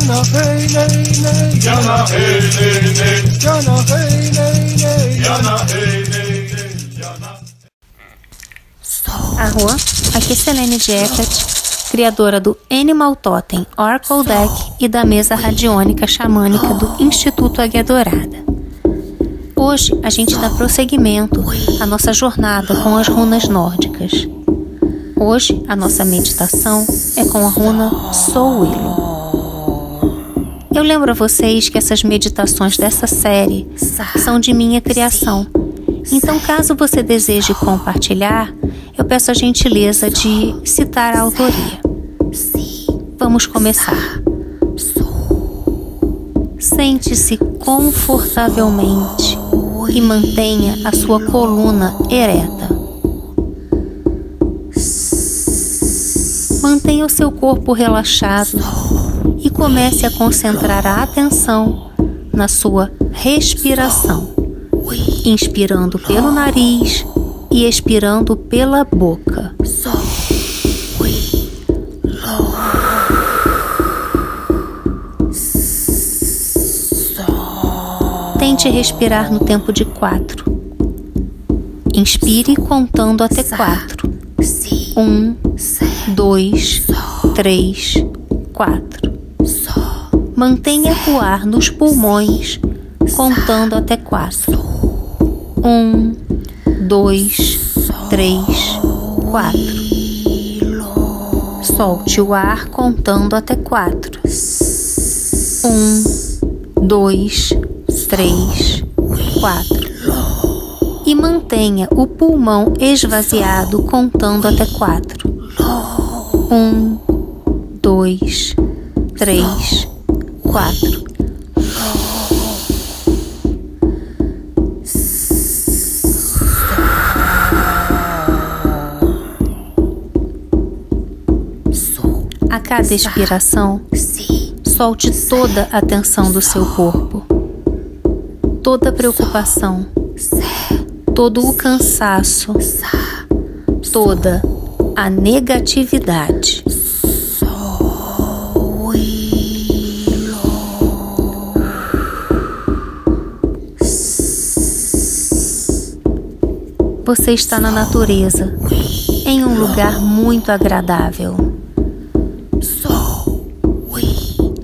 Jana hey nay nay Jana hey nay nay Jana hey nay nay Jana hey nay nay Jana Arro, aqui é Selene Jacket, criadora do Animal Totem Oracle Deck e da mesa radiônica xamânica do Instituto Águia Dourada. Hoje a gente dá prosseguimento à nossa jornada com as runas nórdicas. Hoje a nossa meditação é com a runa Soul Willow. Eu lembro a vocês que essas meditações dessa série são de minha criação. Então, caso você deseje compartilhar, eu peço a gentileza de citar a autoria. Vamos começar. Sente-se confortavelmente e mantenha a sua coluna ereta. Mantenha o seu corpo relaxado e comece a concentrar a atenção na sua respiração, inspirando pelo nariz e expirando pela boca. Tente respirar no tempo de quatro. Inspire contando até quatro. Um, dois, três, quatro. Mantenha o ar nos pulmões, contando até quatro. Um, dois, três, quatro. Solte o ar contando até quatro. Um, dois, três, quatro. E mantenha o pulmão esvaziado contando até quatro. Um, dois, três, quatro. A cada expiração, solte toda a tensão do seu corpo, toda a preocupação, todo o cansaço, toda a negatividade. Você está na natureza, em um lugar muito agradável.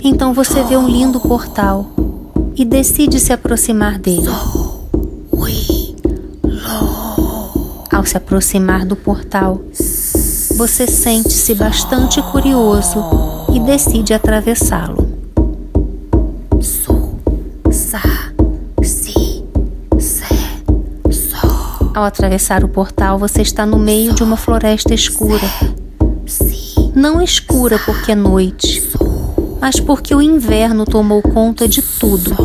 Então você vê um lindo portal e decide se aproximar dele. Ao se aproximar do portal, você sente-se bastante curioso e decide atravessá-lo. Ao atravessar o portal, você está no meio de uma floresta escura. Não escura porque é noite, mas porque o inverno tomou conta de tudo.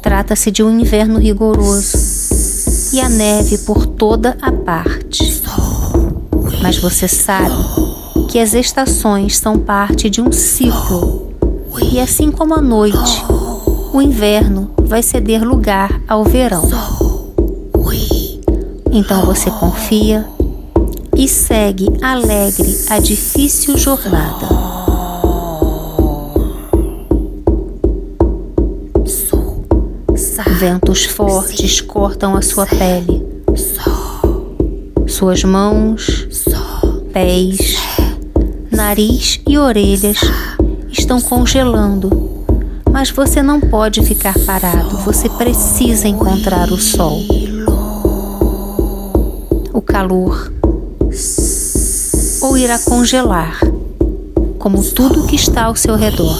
Trata-se de um inverno rigoroso e a neve por toda a parte. Mas você sabe que as estações são parte de um ciclo, e assim como a noite, o inverno vai ceder lugar ao verão. Então você confia e segue alegre a difícil jornada. Ventos fortes cortam a sua pele, suas mãos, pés, nariz e orelhas estão congelando mas você não pode ficar parado, você precisa encontrar o sol. O calor. Ou irá congelar, como tudo que está ao seu redor.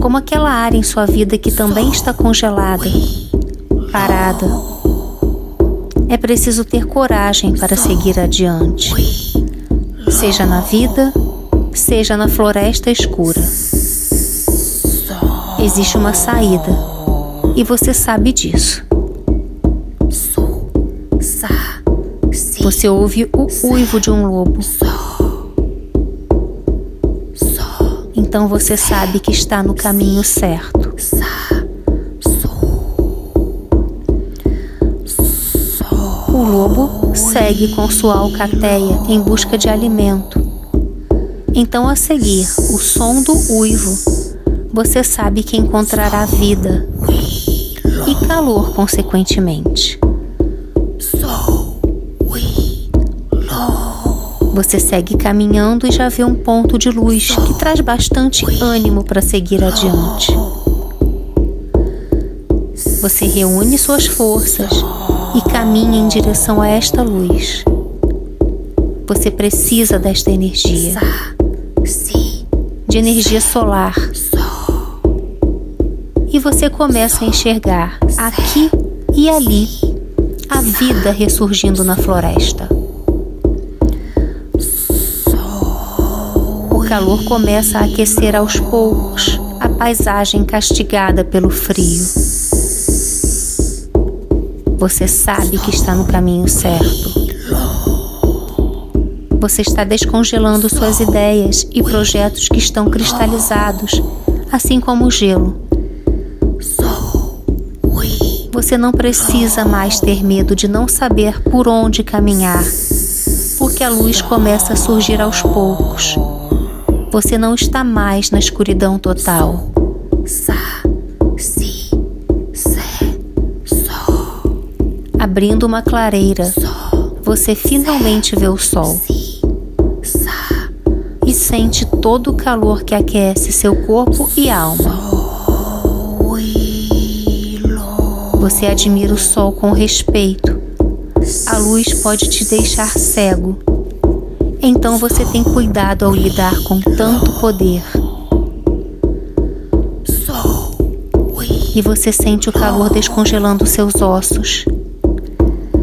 Como aquela área em sua vida que também está congelada, parada. É preciso ter coragem para seguir adiante, seja na vida, seja na floresta escura existe uma saída e você sabe disso. Você ouve o uivo de um lobo. Então você sabe que está no caminho certo. O lobo segue com sua alcateia em busca de alimento. Então, a seguir, o som do uivo, você sabe que encontrará vida e calor, consequentemente. Você segue caminhando e já vê um ponto de luz que traz bastante ânimo para seguir adiante. Você reúne suas forças e caminha em direção a esta luz. Você precisa desta energia de energia solar. E você começa a enxergar aqui e ali a vida ressurgindo na floresta. O calor começa a aquecer aos poucos a paisagem castigada pelo frio. Você sabe que está no caminho certo. Você está descongelando suas ideias e projetos que estão cristalizados, assim como o gelo. Você não precisa mais ter medo de não saber por onde caminhar, porque a luz começa a surgir aos poucos. Você não está mais na escuridão total. Abrindo uma clareira, você finalmente vê o sol e sente todo o calor que aquece seu corpo e alma. Você admira o sol com respeito. A luz pode te deixar cego. Então você tem cuidado ao lidar com tanto poder. E você sente o calor descongelando seus ossos,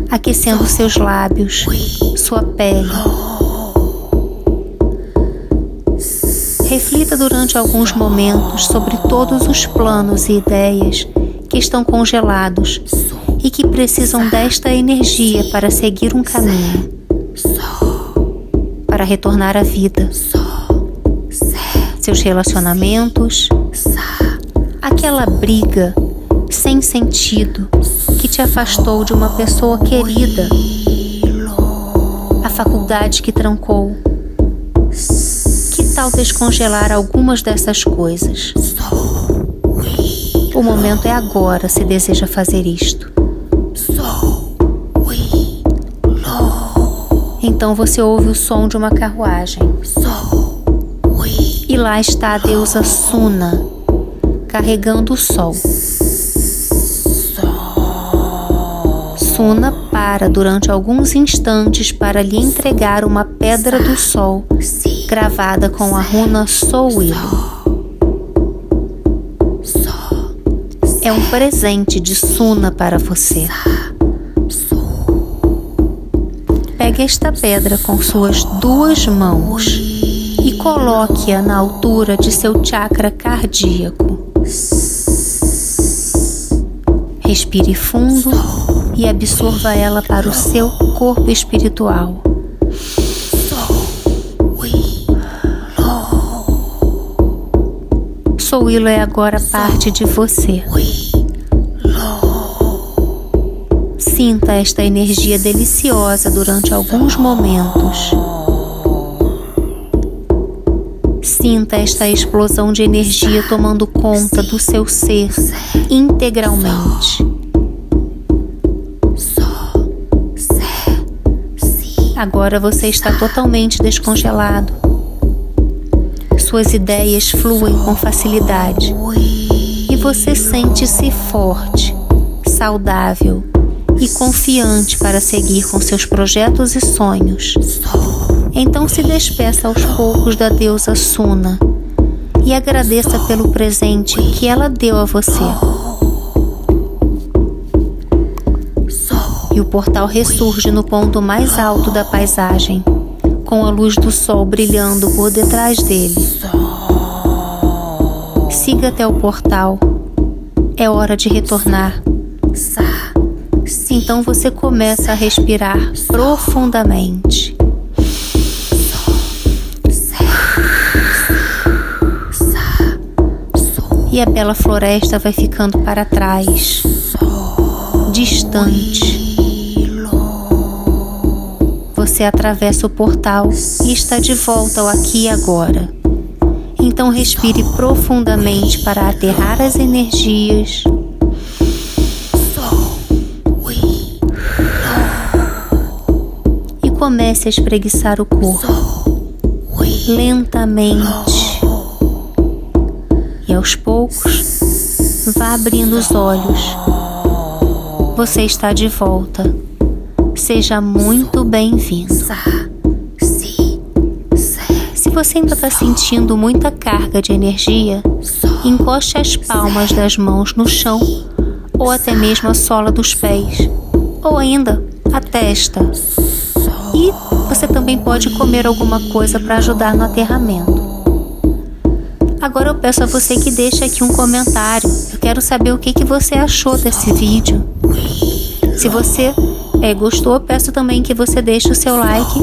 aquecendo seus lábios, sua pele. Reflita durante alguns momentos sobre todos os planos e ideias que estão congelados e que precisam desta energia para seguir um caminho, para retornar à vida. Seus relacionamentos, aquela briga sem sentido que te afastou de uma pessoa querida, a faculdade que trancou. Que tal descongelar algumas dessas coisas? O momento é agora se deseja fazer isto. Então você ouve o som de uma carruagem. E lá está a deusa Suna, carregando o sol. Suna para durante alguns instantes para lhe entregar uma pedra do sol gravada com a runa Souilo. É um presente de Suna para você. Pegue esta pedra com suas duas mãos e coloque-a na altura de seu chakra cardíaco. Respire fundo e absorva ela para o seu corpo espiritual. Souilo é agora parte de você. Sinta esta energia deliciosa durante alguns momentos. Sinta esta explosão de energia tomando conta do seu ser integralmente. Agora você está totalmente descongelado suas ideias fluem com facilidade e você sente-se forte, saudável e confiante para seguir com seus projetos e sonhos. Então se despeça aos poucos da deusa Suna e agradeça pelo presente que ela deu a você. E o portal ressurge no ponto mais alto da paisagem com a luz do sol brilhando por detrás dele. Siga até o portal. É hora de retornar. Então você começa a respirar profundamente. E a bela floresta vai ficando para trás, distante você atravessa o portal e está de volta ao aqui e agora. Então respire profundamente para aterrar as energias. Comece a espreguiçar o corpo lentamente. E aos poucos, vá abrindo os olhos. Você está de volta. Seja muito bem-vindo. Se você ainda está sentindo muita carga de energia, encoste as palmas das mãos no chão ou até mesmo a sola dos pés, ou ainda a testa. Você também pode comer alguma coisa para ajudar no aterramento. Agora eu peço a você que deixe aqui um comentário. Eu quero saber o que, que você achou desse vídeo. Se você é, gostou, peço também que você deixe o seu like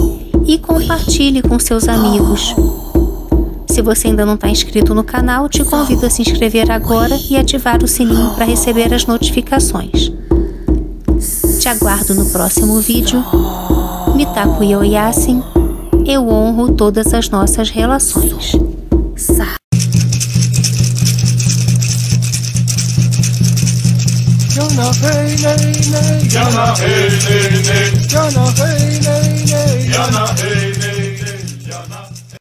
e compartilhe com seus amigos. Se você ainda não está inscrito no canal, te convido a se inscrever agora e ativar o sininho para receber as notificações. Te aguardo no próximo vídeo. Mitaku Yoyasin, eu honro todas as nossas relações. Sa Yana hey hey nay, Yana hey nay nay. Yana hey nay